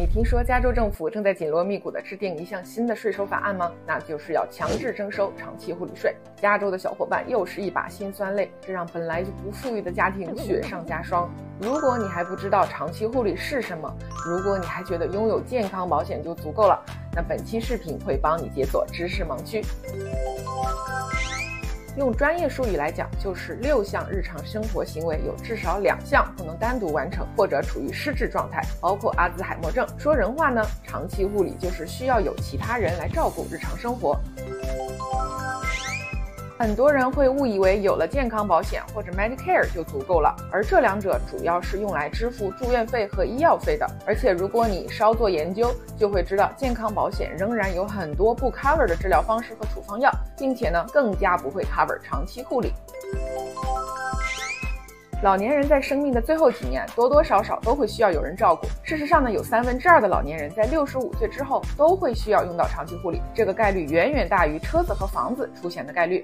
你听说加州政府正在紧锣密鼓地制定一项新的税收法案吗？那就是要强制征收长期护理税。加州的小伙伴又是一把辛酸泪，这让本来就不富裕的家庭雪上加霜。如果你还不知道长期护理是什么，如果你还觉得拥有健康保险就足够了，那本期视频会帮你解锁知识盲区。用专业术语来讲，就是六项日常生活行为有至少两项不能单独完成，或者处于失智状态，包括阿兹海默症。说人话呢，长期护理就是需要有其他人来照顾日常生活。很多人会误以为有了健康保险或者 Medicare 就足够了，而这两者主要是用来支付住院费和医药费的。而且如果你稍做研究，就会知道健康保险仍然有很多不 cover 的治疗方式和处方药，并且呢更加不会 cover 长期护理。老年人在生命的最后几年，多多少少都会需要有人照顾。事实上呢，有三分之二的老年人在六十五岁之后都会需要用到长期护理，这个概率远远大于车子和房子出险的概率。